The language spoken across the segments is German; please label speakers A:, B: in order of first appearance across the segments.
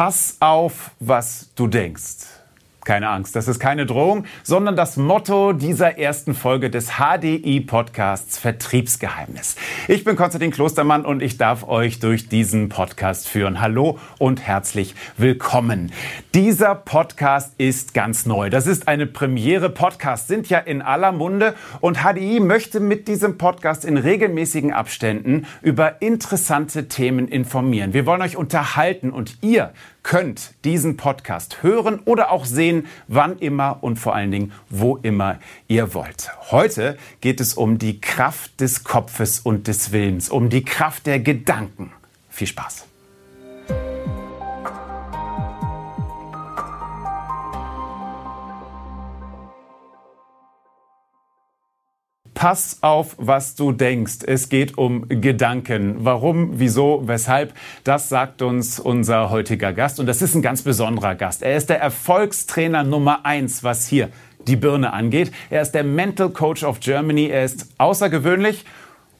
A: Pass auf, was du denkst. Keine Angst, das ist keine Drohung, sondern das Motto dieser ersten Folge des HDI-Podcasts Vertriebsgeheimnis. Ich bin Konstantin Klostermann und ich darf euch durch diesen Podcast führen. Hallo und herzlich willkommen. Dieser Podcast ist ganz neu. Das ist eine Premiere. Podcasts sind ja in aller Munde und HDI möchte mit diesem Podcast in regelmäßigen Abständen über interessante Themen informieren. Wir wollen euch unterhalten und ihr könnt diesen Podcast hören oder auch sehen, wann immer und vor allen Dingen, wo immer ihr wollt. Heute geht es um die Kraft des Kopfes und des Willens, um die Kraft der Gedanken. Viel Spaß! Pass auf, was du denkst. Es geht um Gedanken. Warum, wieso, weshalb, das sagt uns unser heutiger Gast. Und das ist ein ganz besonderer Gast. Er ist der Erfolgstrainer Nummer eins, was hier die Birne angeht. Er ist der Mental Coach of Germany. Er ist außergewöhnlich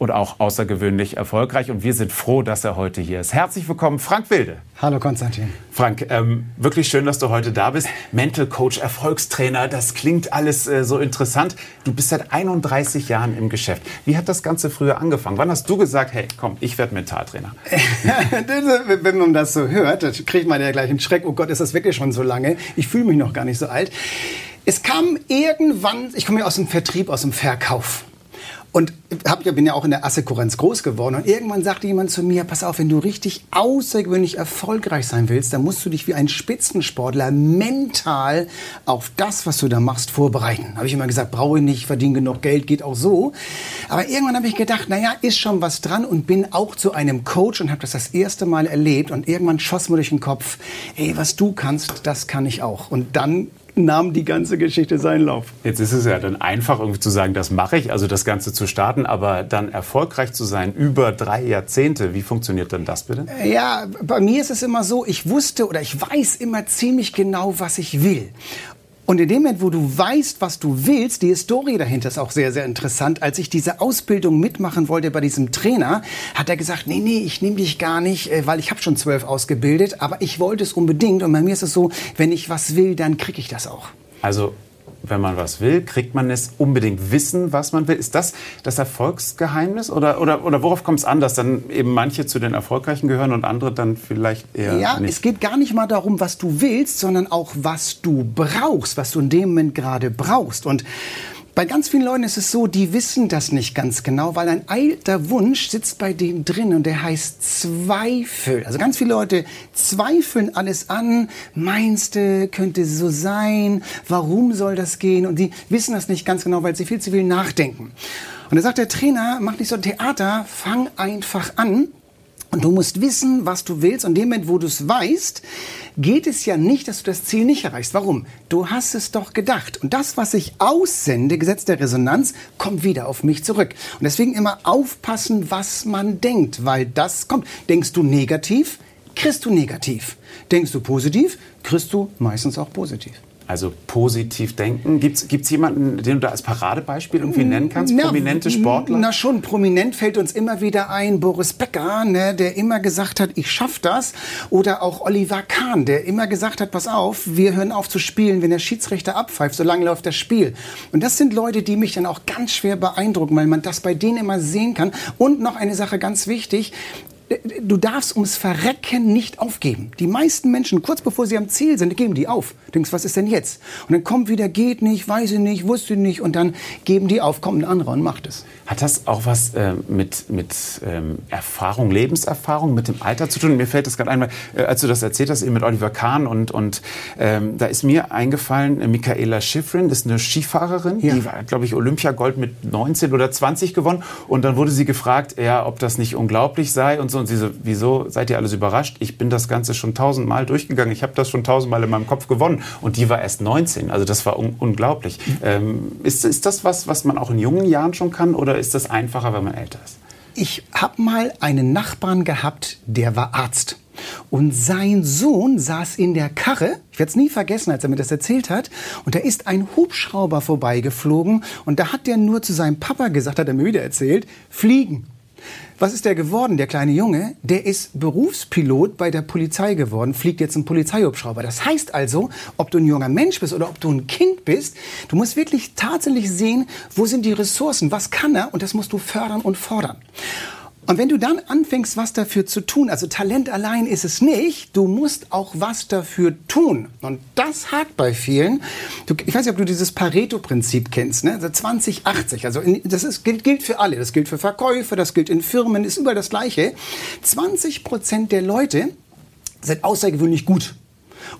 A: und auch außergewöhnlich erfolgreich. Und wir sind froh, dass er heute hier ist. Herzlich willkommen, Frank Wilde.
B: Hallo Konstantin.
A: Frank, ähm, wirklich schön, dass du heute da bist. Mental Coach, Erfolgstrainer, das klingt alles äh, so interessant. Du bist seit 31 Jahren im Geschäft. Wie hat das Ganze früher angefangen? Wann hast du gesagt, hey, komm, ich werde Mentaltrainer?
B: Wenn man das so hört, kriegt man ja gleich einen Schreck. Oh Gott, ist das wirklich schon so lange? Ich fühle mich noch gar nicht so alt. Es kam irgendwann, ich komme ja aus dem Vertrieb, aus dem Verkauf. Und hab, bin ja auch in der Assekurrenz groß geworden. Und irgendwann sagte jemand zu mir, pass auf, wenn du richtig außergewöhnlich erfolgreich sein willst, dann musst du dich wie ein Spitzensportler mental auf das, was du da machst, vorbereiten. Habe ich immer gesagt, brauche ich nicht, verdiene genug Geld, geht auch so. Aber irgendwann habe ich gedacht, naja, ist schon was dran und bin auch zu einem Coach und habe das das erste Mal erlebt. Und irgendwann schoss mir durch den Kopf, ey, was du kannst, das kann ich auch. Und dann nahm die ganze Geschichte seinen Lauf.
A: Jetzt ist es ja dann einfach irgendwie zu sagen, das mache ich, also das Ganze zu starten, aber dann erfolgreich zu sein über drei Jahrzehnte, wie funktioniert denn das bitte?
B: Ja, bei mir ist es immer so, ich wusste oder ich weiß immer ziemlich genau, was ich will. Und in dem Moment, wo du weißt, was du willst, die Historie dahinter ist auch sehr, sehr interessant. Als ich diese Ausbildung mitmachen wollte bei diesem Trainer, hat er gesagt, nee, nee, ich nehme dich gar nicht, äh, weil ich habe schon zwölf ausgebildet, aber ich wollte es unbedingt. Und bei mir ist es so, wenn ich was will, dann kriege ich das auch.
A: Also wenn man was will, kriegt man es unbedingt wissen, was man will. Ist das das Erfolgsgeheimnis oder, oder, oder worauf kommt es an, dass dann eben manche zu den Erfolgreichen gehören und andere dann vielleicht eher
B: Ja,
A: nicht?
B: es geht gar nicht mal darum, was du willst, sondern auch, was du brauchst, was du in dem Moment gerade brauchst. Und bei ganz vielen Leuten ist es so, die wissen das nicht ganz genau, weil ein alter Wunsch sitzt bei denen drin und der heißt Zweifel. Also ganz viele Leute zweifeln alles an. Meinst du, könnte so sein? Warum soll das gehen? Und die wissen das nicht ganz genau, weil sie viel zu viel nachdenken. Und da sagt der Trainer, mach nicht so ein Theater, fang einfach an. Und du musst wissen, was du willst. Und in dem Moment, wo du es weißt, geht es ja nicht, dass du das Ziel nicht erreichst. Warum? Du hast es doch gedacht. Und das, was ich aussende, Gesetz der Resonanz, kommt wieder auf mich zurück. Und deswegen immer aufpassen, was man denkt, weil das kommt. Denkst du negativ, kriegst du negativ. Denkst du positiv, kriegst du meistens auch positiv.
A: Also positiv denken. Gibt es jemanden, den du da als Paradebeispiel irgendwie nennen kannst?
B: Na,
A: Prominente Sportler?
B: Na schon, prominent fällt uns immer wieder ein Boris Becker, ne, der immer gesagt hat, ich schaff das. Oder auch Oliver Kahn, der immer gesagt hat, pass auf, wir hören auf zu spielen, wenn der Schiedsrichter abpfeift, solange läuft das Spiel. Und das sind Leute, die mich dann auch ganz schwer beeindrucken, weil man das bei denen immer sehen kann. Und noch eine Sache ganz wichtig, du darfst ums Verrecken nicht aufgeben. Die meisten Menschen, kurz bevor sie am Ziel sind, geben die auf. Du denkst, was ist denn jetzt? Und dann kommt wieder, geht nicht, weiß ich nicht, wusste nicht. Und dann geben die auf, kommt ein anderer und macht es.
A: Hat das auch was äh, mit, mit ähm, Erfahrung, Lebenserfahrung, mit dem Alter zu tun? Mir fällt das gerade einmal, äh, als du das erzählt hast, eben mit Oliver Kahn und, und ähm, da ist mir eingefallen, äh, Michaela Schifrin, das ist eine Skifahrerin, ja. die war, glaube ich, Olympiagold mit 19 oder 20 gewonnen und dann wurde sie gefragt, ja, ob das nicht unglaublich sei und so und sie so, wieso seid ihr alles überrascht? Ich bin das Ganze schon tausendmal durchgegangen, ich habe das schon tausendmal in meinem Kopf gewonnen und die war erst 19, also das war un unglaublich. Ähm, ist, ist das was, was man auch in jungen Jahren schon kann oder ist das einfacher, wenn man älter ist?
B: Ich habe mal einen Nachbarn gehabt, der war Arzt. Und sein Sohn saß in der Karre, ich werde es nie vergessen, als er mir das erzählt hat, und da ist ein Hubschrauber vorbeigeflogen und da hat der nur zu seinem Papa gesagt, hat er mir wieder erzählt, fliegen. Was ist der geworden, der kleine Junge? Der ist Berufspilot bei der Polizei geworden, fliegt jetzt ein Polizeihubschrauber. Das heißt also, ob du ein junger Mensch bist oder ob du ein Kind bist, du musst wirklich tatsächlich sehen, wo sind die Ressourcen, was kann er und das musst du fördern und fordern. Und wenn du dann anfängst, was dafür zu tun, also Talent allein ist es nicht, du musst auch was dafür tun. Und das hakt bei vielen. Du, ich weiß nicht, ob du dieses Pareto-Prinzip kennst, ne? Also 2080. Also in, das ist, gilt, gilt für alle. Das gilt für Verkäufer, das gilt in Firmen, ist überall das Gleiche. 20 Prozent der Leute sind außergewöhnlich gut.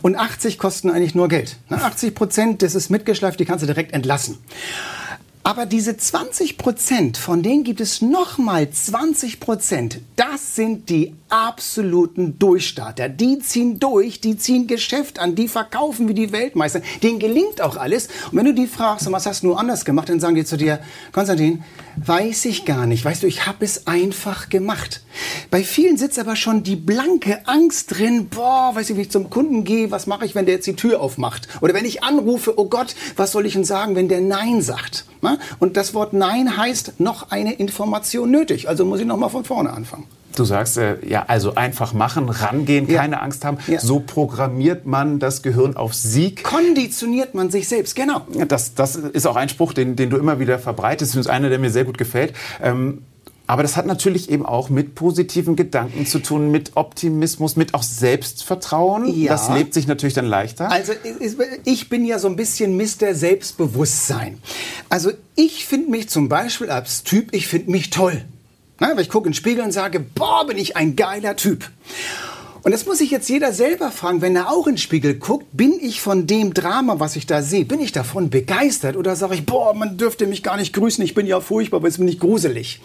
B: Und 80 kosten eigentlich nur Geld. 80 Prozent, das ist mitgeschleift, die kannst du direkt entlassen. Aber diese 20 Prozent, von denen gibt es nochmal 20 Prozent. Das sind die absoluten Durchstarter. Die ziehen durch, die ziehen Geschäft an, die verkaufen wie die Weltmeister. Denen gelingt auch alles. Und wenn du die fragst, was hast du anders gemacht, dann sagen die zu dir, Konstantin, weiß ich gar nicht. Weißt du, ich habe es einfach gemacht. Bei vielen sitzt aber schon die blanke Angst drin. Boah, weiß ich, wie ich zum Kunden gehe, was mache ich, wenn der jetzt die Tür aufmacht? Oder wenn ich anrufe, oh Gott, was soll ich denn sagen, wenn der Nein sagt? Und das Wort Nein heißt noch eine Information nötig. Also muss ich noch mal von vorne anfangen.
A: Du sagst, äh, ja, also einfach machen, rangehen, ja. keine Angst haben. Ja. So programmiert man das Gehirn auf Sieg.
B: Konditioniert man sich selbst, genau.
A: Das, das ist auch ein Spruch, den, den du immer wieder verbreitest. Das ist einer, der mir sehr gut gefällt. Ähm, aber das hat natürlich eben auch mit positiven Gedanken zu tun, mit Optimismus, mit auch Selbstvertrauen. Ja. Das lebt sich natürlich dann leichter.
B: Also ich bin ja so ein bisschen Mr. Selbstbewusstsein. Also ich finde mich zum Beispiel als Typ, ich finde mich toll. Na, weil ich gucke in den Spiegel und sage, boah, bin ich ein geiler Typ. Und das muss sich jetzt jeder selber fragen, wenn er auch in den Spiegel guckt, bin ich von dem Drama, was ich da sehe, bin ich davon begeistert oder sage ich, boah, man dürfte mich gar nicht grüßen, ich bin ja furchtbar, aber es bin nicht gruselig.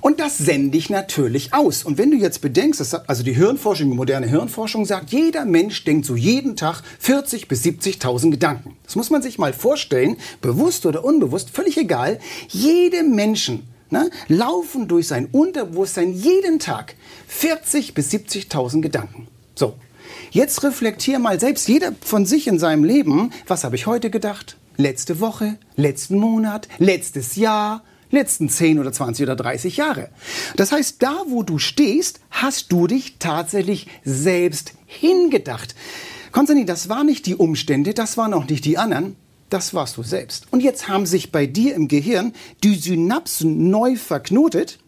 B: Und das sende ich natürlich aus. Und wenn du jetzt bedenkst, dass, also die Hirnforschung, die moderne Hirnforschung sagt, jeder Mensch denkt so jeden Tag 40 bis 70.000 Gedanken. Das muss man sich mal vorstellen, bewusst oder unbewusst, völlig egal. Jede Menschen ne, laufen durch sein Unterbewusstsein jeden Tag 40 bis 70.000 Gedanken. So, jetzt reflektier mal selbst jeder von sich in seinem Leben, was habe ich heute gedacht? Letzte Woche, letzten Monat, letztes Jahr, letzten 10 oder 20 oder 30 Jahre. Das heißt, da wo du stehst, hast du dich tatsächlich selbst hingedacht. Konstantin, das waren nicht die Umstände, das waren auch nicht die anderen, das warst du selbst. Und jetzt haben sich bei dir im Gehirn die Synapsen neu verknotet.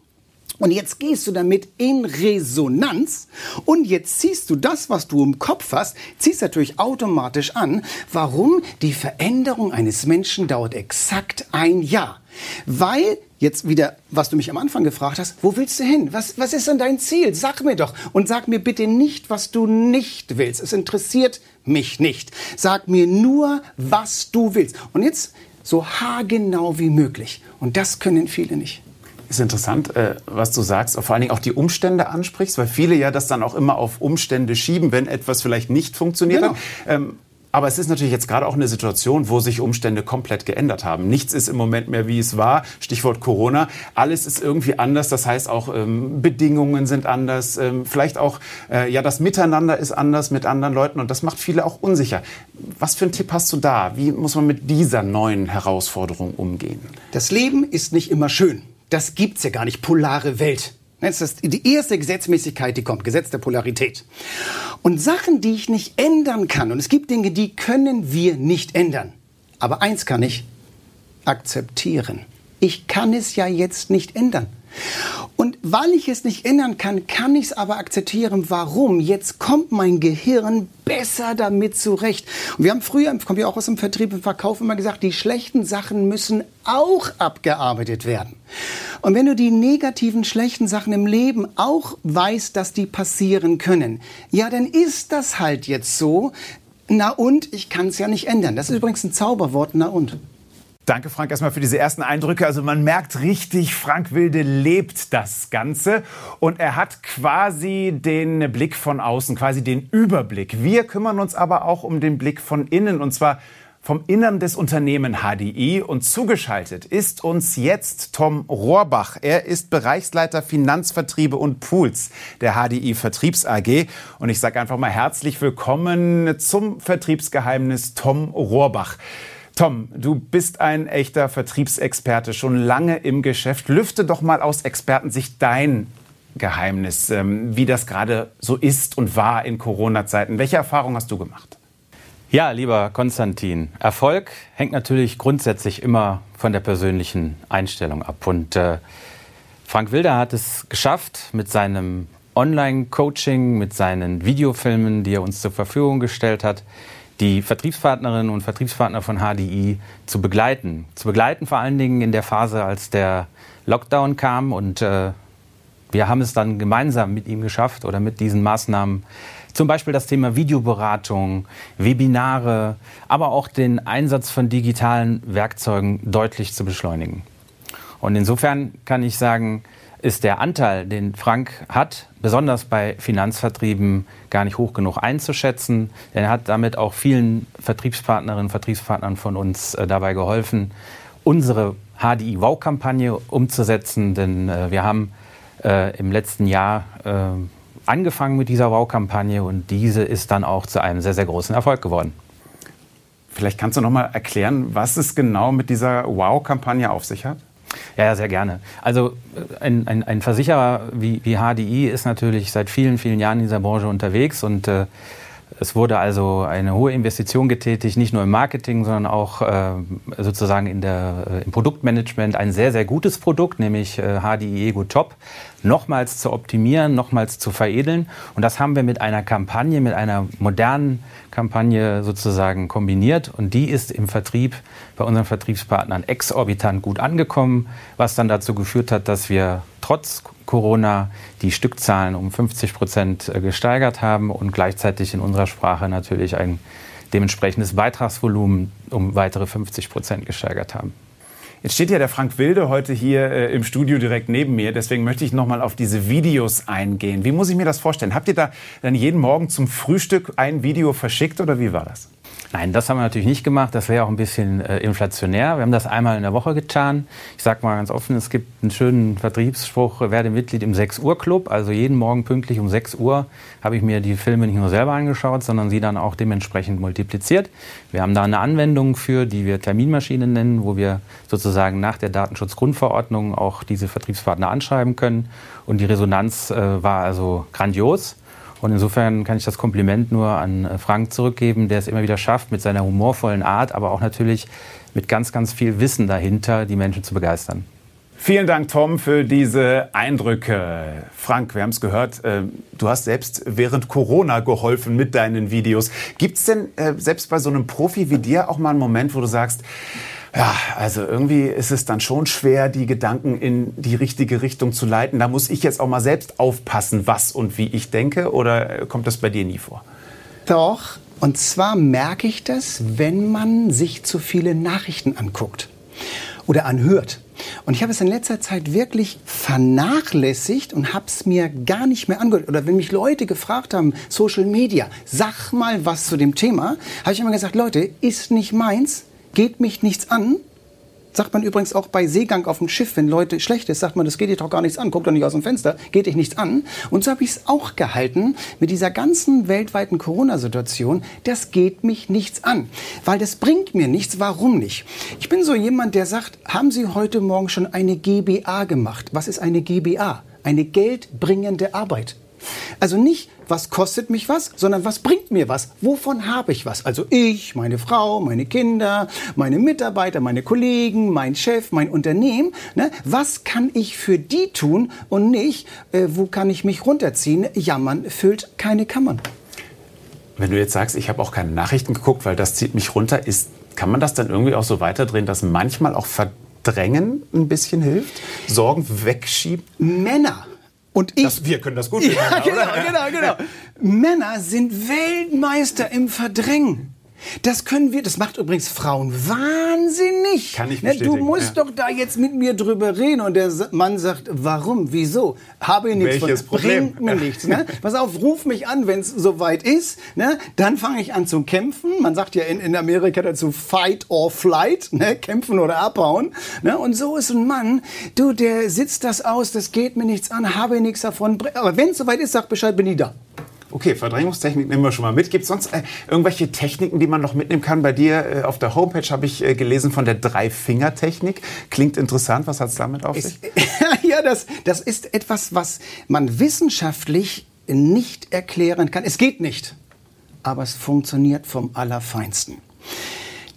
B: Und jetzt gehst du damit in Resonanz und jetzt ziehst du das, was du im Kopf hast, ziehst natürlich automatisch an. Warum? Die Veränderung eines Menschen dauert exakt ein Jahr. Weil, jetzt wieder, was du mich am Anfang gefragt hast, wo willst du hin? Was, was ist denn dein Ziel? Sag mir doch. Und sag mir bitte nicht, was du nicht willst. Es interessiert mich nicht. Sag mir nur, was du willst. Und jetzt so haargenau wie möglich. Und das können viele nicht.
A: Ist interessant, äh, was du sagst, vor allen Dingen auch die Umstände ansprichst, weil viele ja das dann auch immer auf Umstände schieben, wenn etwas vielleicht nicht funktioniert genau. hat. Aber es ist natürlich jetzt gerade auch eine Situation, wo sich Umstände komplett geändert haben. Nichts ist im Moment mehr, wie es war. Stichwort Corona. Alles ist irgendwie anders. Das heißt auch ähm, Bedingungen sind anders. Ähm, vielleicht auch äh, ja das Miteinander ist anders mit anderen Leuten und das macht viele auch unsicher. Was für einen Tipp hast du da? Wie muss man mit dieser neuen Herausforderung umgehen?
B: Das Leben ist nicht immer schön. Das gibt's ja gar nicht. Polare Welt. Das ist die erste Gesetzmäßigkeit, die kommt, Gesetz der Polarität. Und Sachen, die ich nicht ändern kann, und es gibt Dinge, die können wir nicht ändern. Aber eins kann ich, akzeptieren. Ich kann es ja jetzt nicht ändern. Und weil ich es nicht ändern kann, kann ich es aber akzeptieren. Warum? Jetzt kommt mein Gehirn besser damit zurecht. Und wir haben früher, kommen wir auch aus dem Vertrieb und Verkauf immer gesagt, die schlechten Sachen müssen auch abgearbeitet werden. Und wenn du die negativen, schlechten Sachen im Leben auch weißt, dass die passieren können, ja, dann ist das halt jetzt so. Na und, ich kann es ja nicht ändern. Das ist übrigens ein Zauberwort, na und.
A: Danke, Frank, erstmal für diese ersten Eindrücke. Also man merkt richtig, Frank Wilde lebt das Ganze und er hat quasi den Blick von außen, quasi den Überblick. Wir kümmern uns aber auch um den Blick von innen und zwar vom Innern des Unternehmen HDI und zugeschaltet ist uns jetzt Tom Rohrbach. Er ist Bereichsleiter Finanzvertriebe und Pools der HDI Vertriebs AG und ich sage einfach mal herzlich willkommen zum Vertriebsgeheimnis Tom Rohrbach. Tom, du bist ein echter Vertriebsexperte, schon lange im Geschäft. Lüfte doch mal aus Expertensicht dein Geheimnis, ähm, wie das gerade so ist und war in Corona-Zeiten. Welche Erfahrungen hast du gemacht?
C: Ja, lieber Konstantin, Erfolg hängt natürlich grundsätzlich immer von der persönlichen Einstellung ab. Und äh, Frank Wilder hat es geschafft, mit seinem Online-Coaching, mit seinen Videofilmen, die er uns zur Verfügung gestellt hat, die Vertriebspartnerinnen und Vertriebspartner von HDI zu begleiten. Zu begleiten vor allen Dingen in der Phase, als der Lockdown kam und äh, wir haben es dann gemeinsam mit ihm geschafft oder mit diesen Maßnahmen, zum Beispiel das Thema Videoberatung, Webinare, aber auch den Einsatz von digitalen Werkzeugen deutlich zu beschleunigen. Und insofern kann ich sagen, ist der Anteil, den Frank hat, besonders bei Finanzvertrieben gar nicht hoch genug einzuschätzen. Er hat damit auch vielen Vertriebspartnerinnen und Vertriebspartnern von uns äh, dabei geholfen, unsere HDI-Wow-Kampagne umzusetzen. Denn äh, wir haben äh, im letzten Jahr äh, angefangen mit dieser Wow-Kampagne und diese ist dann auch zu einem sehr, sehr großen Erfolg geworden.
A: Vielleicht kannst du noch mal erklären, was es genau mit dieser Wow-Kampagne auf sich hat?
C: Ja, ja, sehr gerne. Also äh, ein, ein, ein Versicherer wie, wie, HDI ist natürlich seit vielen, vielen Jahren in dieser Branche unterwegs und äh, es wurde also eine hohe Investition getätigt, nicht nur im Marketing, sondern auch äh, sozusagen in der, äh, im Produktmanagement. Ein sehr, sehr gutes Produkt, nämlich äh, HDI Ego Top, nochmals zu optimieren, nochmals zu veredeln. Und das haben wir mit einer Kampagne, mit einer modernen Kampagne sozusagen kombiniert. Und die ist im Vertrieb bei unseren Vertriebspartnern exorbitant gut angekommen, was dann dazu geführt hat, dass wir trotz Corona die Stückzahlen um 50 Prozent äh, gesteigert haben und gleichzeitig in unserer Sprache natürlich ein dementsprechendes Beitragsvolumen um weitere 50 Prozent gesteigert haben.
A: Jetzt steht ja der Frank Wilde heute hier äh, im Studio direkt neben mir. Deswegen möchte ich noch mal auf diese Videos eingehen. Wie muss ich mir das vorstellen? Habt ihr da dann jeden Morgen zum Frühstück ein Video verschickt oder wie war das?
C: Nein, das haben wir natürlich nicht gemacht. Das wäre auch ein bisschen äh, inflationär. Wir haben das einmal in der Woche getan. Ich sage mal ganz offen, es gibt einen schönen Vertriebsspruch, werde Mitglied im 6 Uhr Club. Also jeden Morgen pünktlich um 6 Uhr habe ich mir die Filme nicht nur selber angeschaut, sondern sie dann auch dementsprechend multipliziert. Wir haben da eine Anwendung für, die wir Terminmaschine nennen, wo wir sozusagen nach der Datenschutzgrundverordnung auch diese Vertriebspartner anschreiben können. Und die Resonanz äh, war also grandios. Und insofern kann ich das Kompliment nur an äh, Frank zurückgeben, der es immer wieder schafft, mit seiner humorvollen Art, aber auch natürlich mit ganz, ganz viel Wissen dahinter, die Menschen zu begeistern.
A: Vielen Dank, Tom, für diese Eindrücke. Frank, wir haben es gehört, äh, du hast selbst während Corona geholfen mit deinen Videos. Gibt es denn äh, selbst bei so einem Profi wie dir auch mal einen Moment, wo du sagst, ja, also irgendwie ist es dann schon schwer, die Gedanken in die richtige Richtung zu leiten. Da muss ich jetzt auch mal selbst aufpassen, was und wie ich denke. Oder kommt das bei dir nie vor?
B: Doch. Und zwar merke ich das, wenn man sich zu viele Nachrichten anguckt oder anhört. Und ich habe es in letzter Zeit wirklich vernachlässigt und habe es mir gar nicht mehr angehört. Oder wenn mich Leute gefragt haben, Social Media, sag mal was zu dem Thema, habe ich immer gesagt, Leute, ist nicht meins geht mich nichts an. Sagt man übrigens auch bei Seegang auf dem Schiff, wenn Leute schlecht ist, sagt man, das geht dich doch gar nichts an, guck doch nicht aus dem Fenster, geht dich nichts an. Und so habe ich es auch gehalten mit dieser ganzen weltweiten Corona-Situation, das geht mich nichts an, weil das bringt mir nichts, warum nicht? Ich bin so jemand, der sagt, haben Sie heute Morgen schon eine GBA gemacht? Was ist eine GBA? Eine geldbringende Arbeit. Also nicht, was kostet mich was, sondern was bringt mir was? Wovon habe ich was? Also ich, meine Frau, meine Kinder, meine Mitarbeiter, meine Kollegen, mein Chef, mein Unternehmen. Ne? Was kann ich für die tun und nicht, äh, wo kann ich mich runterziehen? Jammern füllt keine Kammern.
A: Wenn du jetzt sagst, ich habe auch keine Nachrichten geguckt, weil das zieht mich runter, ist, kann man das dann irgendwie auch so weiterdrehen, dass manchmal auch Verdrängen ein bisschen hilft? Sorgen wegschieben?
B: Männer und ich.
A: Das, wir können das gut.
B: Ja, genau, genau, genau. Männer sind Weltmeister im Verdrängen. Das können wir, das macht übrigens Frauen wahnsinnig.
A: Kann ich
B: ne,
A: bestätigen.
B: Du musst ja. doch da jetzt mit mir drüber reden. Und der Mann sagt, warum, wieso? Habe ich nichts
A: Welches
B: von,
A: Problem?
B: bringt mir nichts. Ne? Pass auf, ruf mich an, wenn es soweit ist. Ne? Dann fange ich an zu kämpfen. Man sagt ja in, in Amerika dazu Fight or Flight, ne? kämpfen oder abhauen. Ne? Und so ist ein Mann, du, der sitzt das aus, das geht mir nichts an, habe ich nichts davon. Aber wenn es soweit ist, sag Bescheid, bin ich da.
A: Okay, Verdrängungstechnik nehmen wir schon mal mit. Gibt es sonst äh, irgendwelche Techniken, die man noch mitnehmen kann? Bei dir äh, auf der Homepage habe ich äh, gelesen von der Drei-Finger-Technik. Klingt interessant. Was hat es damit auf sich?
B: ja, das, das ist etwas, was man wissenschaftlich nicht erklären kann. Es geht nicht, aber es funktioniert vom Allerfeinsten.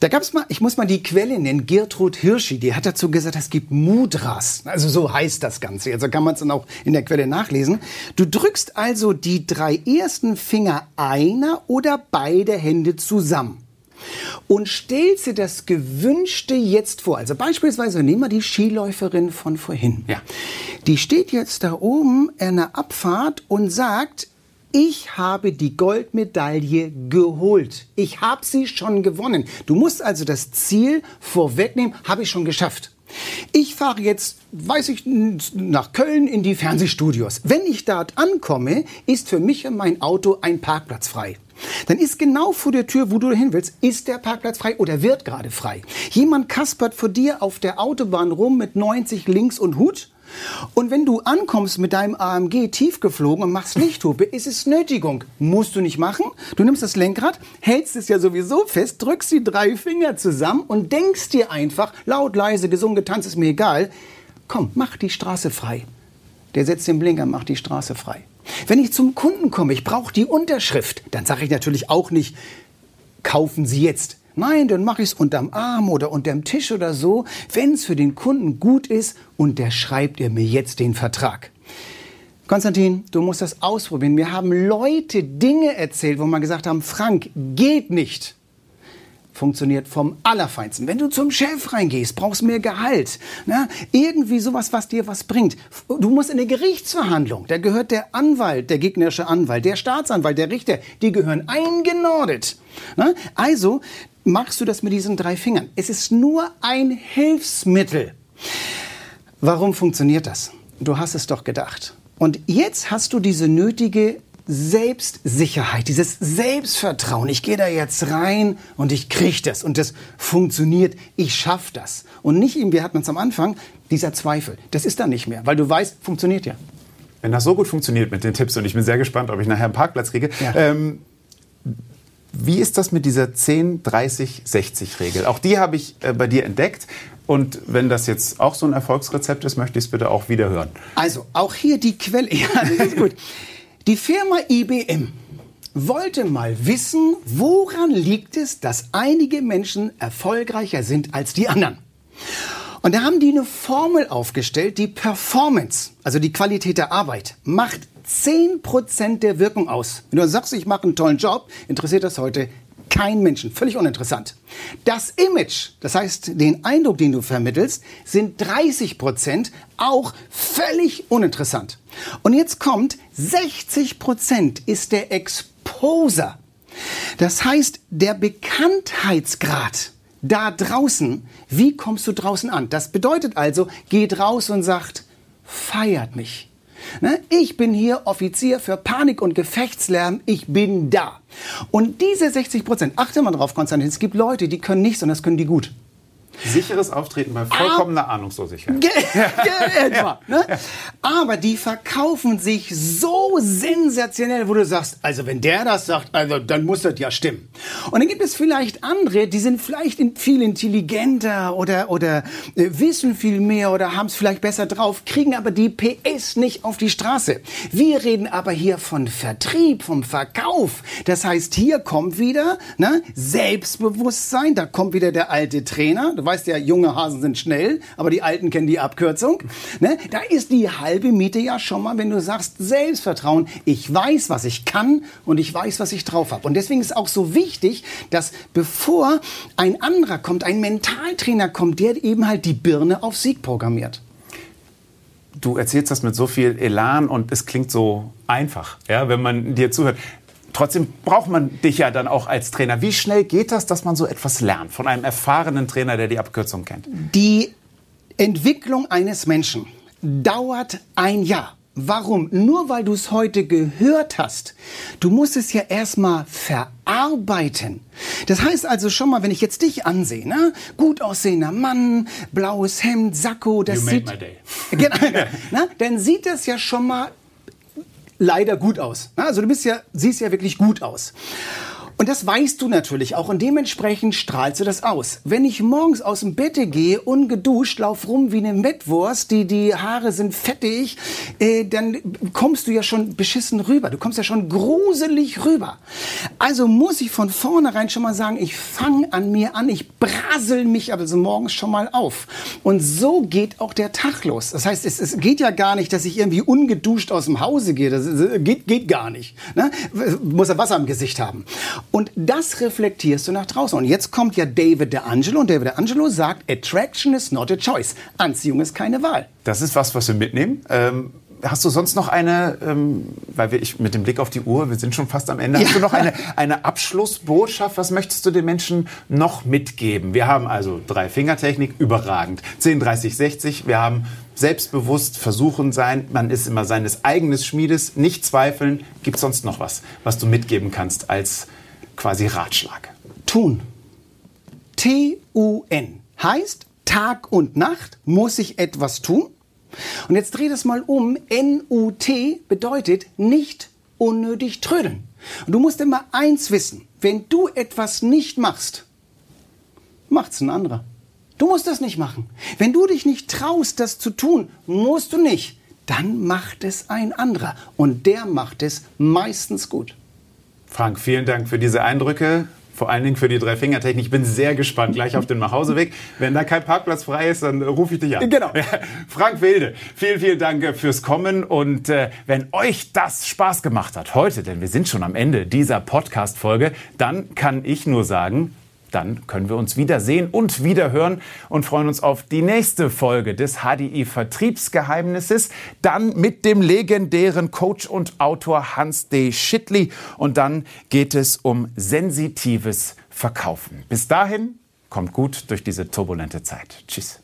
B: Da gab es mal, ich muss mal die Quelle nennen, Gertrud Hirschi, die hat dazu gesagt, es gibt Mudras. Also so heißt das Ganze. Also kann man es dann auch in der Quelle nachlesen. Du drückst also die drei ersten Finger einer oder beide Hände zusammen und stellst dir das Gewünschte jetzt vor. Also beispielsweise nehmen wir die Skiläuferin von vorhin. Ja. Die steht jetzt da oben in der Abfahrt und sagt, ich habe die Goldmedaille geholt. Ich habe sie schon gewonnen. Du musst also das Ziel vorwegnehmen, habe ich schon geschafft. Ich fahre jetzt, weiß ich, nach Köln in die Fernsehstudios. Wenn ich dort ankomme, ist für mich und mein Auto ein Parkplatz frei. Dann ist genau vor der Tür, wo du hin willst, ist der Parkplatz frei oder wird gerade frei. Jemand kaspert vor dir auf der Autobahn rum mit 90 links und Hut und wenn du ankommst mit deinem AMG tiefgeflogen und machst Lichthupe, ist es Nötigung. Musst du nicht machen. Du nimmst das Lenkrad, hältst es ja sowieso fest, drückst die drei Finger zusammen und denkst dir einfach, laut, leise, gesungen, getanzt, ist mir egal, komm, mach die Straße frei. Der setzt den Blinker, macht die Straße frei. Wenn ich zum Kunden komme, ich brauche die Unterschrift, dann sage ich natürlich auch nicht, kaufen Sie jetzt. Nein, dann mache ich es unterm Arm oder unterm Tisch oder so, wenn es für den Kunden gut ist und der schreibt ihr mir jetzt den Vertrag. Konstantin, du musst das ausprobieren. Mir haben Leute Dinge erzählt, wo man gesagt haben, Frank, geht nicht funktioniert vom Allerfeinsten. Wenn du zum Chef reingehst, brauchst mehr Gehalt. Na, irgendwie sowas, was dir was bringt. Du musst in eine Gerichtsverhandlung. Da gehört der Anwalt, der gegnerische Anwalt, der Staatsanwalt, der Richter, die gehören eingenordet. Na, also machst du das mit diesen drei Fingern. Es ist nur ein Hilfsmittel. Warum funktioniert das? Du hast es doch gedacht. Und jetzt hast du diese nötige Selbstsicherheit, dieses Selbstvertrauen. Ich gehe da jetzt rein und ich kriege das und das funktioniert. Ich schaffe das. Und nicht wie hat man es am Anfang, dieser Zweifel. Das ist dann nicht mehr, weil du weißt, funktioniert ja.
A: Wenn das so gut funktioniert mit den Tipps und ich bin sehr gespannt, ob ich nachher einen Parkplatz kriege. Ja. Ähm, wie ist das mit dieser 10-30-60-Regel? Auch die habe ich äh, bei dir entdeckt. Und wenn das jetzt auch so ein Erfolgsrezept ist, möchte ich es bitte auch wieder hören.
B: Also, auch hier die Quelle. Ja, das ist gut. Die Firma IBM wollte mal wissen, woran liegt es, dass einige Menschen erfolgreicher sind als die anderen. Und da haben die eine Formel aufgestellt, die Performance, also die Qualität der Arbeit, macht 10% der Wirkung aus. Wenn du sagst, ich mache einen tollen Job, interessiert das heute kein Menschen. Völlig uninteressant. Das Image, das heißt den Eindruck, den du vermittelst, sind 30 Prozent auch völlig uninteressant. Und jetzt kommt 60 Prozent ist der Exposer. Das heißt, der Bekanntheitsgrad da draußen, wie kommst du draußen an? Das bedeutet also, geht raus und sagt, feiert mich. Ne? Ich bin hier Offizier für Panik- und Gefechtslärm. Ich bin da. Und diese 60 Prozent, achte mal drauf, Konstantin, es gibt Leute, die können nichts und das können die gut.
A: Sicheres Auftreten bei vollkommener ah, Ahnungslosigkeit.
B: etwa, ne? Aber die verkaufen sich so sensationell, wo du sagst, also wenn der das sagt, also dann muss das ja stimmen. Und dann gibt es vielleicht andere, die sind vielleicht viel intelligenter oder, oder äh, wissen viel mehr oder haben es vielleicht besser drauf, kriegen aber die PS nicht auf die Straße. Wir reden aber hier von Vertrieb, vom Verkauf. Das heißt, hier kommt wieder ne, Selbstbewusstsein, da kommt wieder der alte Trainer. Weißt ja, junge Hasen sind schnell, aber die Alten kennen die Abkürzung. Ne? Da ist die halbe Miete ja schon mal, wenn du sagst, Selbstvertrauen. Ich weiß, was ich kann und ich weiß, was ich drauf habe. Und deswegen ist auch so wichtig, dass bevor ein anderer kommt, ein Mentaltrainer kommt, der eben halt die Birne auf Sieg programmiert
A: du erzählst das mit so viel Elan und es klingt so einfach, ja, wenn man dir zuhört. Trotzdem braucht man dich ja dann auch als Trainer. Wie schnell geht das, dass man so etwas lernt von einem erfahrenen Trainer, der die Abkürzung kennt?
B: Die Entwicklung eines Menschen dauert ein Jahr. Warum? Nur weil du es heute gehört hast. Du musst es ja erstmal verarbeiten. Das heißt also schon mal, wenn ich jetzt dich ansehe, ne? gut aussehender Mann, blaues Hemd, Sakko, das you sieht, made my day. Genau, ne? dann sieht das ja schon mal leider gut aus. Also du bist ja, siehst ja wirklich gut aus. Und das weißt du natürlich auch und dementsprechend strahlst du das aus. Wenn ich morgens aus dem Bett gehe, ungeduscht, lauf rum wie eine Mettwurst, die, die Haare sind fettig, äh, dann kommst du ja schon beschissen rüber. Du kommst ja schon gruselig rüber. Also muss ich von vornherein schon mal sagen, ich fange an mir an, ich brasel mich also morgens schon mal auf. Und so geht auch der Tag los. Das heißt, es, es geht ja gar nicht, dass ich irgendwie ungeduscht aus dem Hause gehe. Das, geht, geht gar nicht. Ne? Muss er Wasser im Gesicht haben. Und das reflektierst du nach draußen. Und jetzt kommt ja David DeAngelo und David DeAngelo sagt, Attraction is not a choice. Anziehung ist keine Wahl.
A: Das ist was, was wir mitnehmen. Ähm hast du sonst noch eine, ähm, weil wir ich, mit dem Blick auf die Uhr, wir sind schon fast am Ende, ja. hast du noch eine, eine Abschlussbotschaft? Was möchtest du den Menschen noch mitgeben? Wir haben also drei Fingertechnik, überragend. 10, 30, 60. Wir haben selbstbewusst versuchen sein, man ist immer seines eigenen Schmiedes, nicht zweifeln. Gibt es sonst noch was, was du mitgeben kannst als quasi Ratschlag?
B: Tun. T-U-N heißt Tag und Nacht muss ich etwas tun. Und jetzt dreh das mal um. N-U-T bedeutet nicht unnötig trödeln. Und du musst immer eins wissen. Wenn du etwas nicht machst, macht's ein anderer. Du musst das nicht machen. Wenn du dich nicht traust, das zu tun, musst du nicht. Dann macht es ein anderer. Und der macht es meistens gut.
A: Frank, vielen Dank für diese Eindrücke. Vor allen Dingen für die Drei-Finger-Technik. Ich bin sehr gespannt. Gleich auf den Nachhauseweg. Wenn da kein Parkplatz frei ist, dann rufe ich dich an.
B: Genau.
A: Frank Wilde, vielen, vielen Dank fürs Kommen. Und äh, wenn euch das Spaß gemacht hat heute, denn wir sind schon am Ende dieser Podcast-Folge, dann kann ich nur sagen, dann können wir uns wiedersehen und wiederhören und freuen uns auf die nächste Folge des HDI Vertriebsgeheimnisses. Dann mit dem legendären Coach und Autor Hans D. Schittli. Und dann geht es um sensitives Verkaufen. Bis dahin, kommt gut durch diese turbulente Zeit. Tschüss.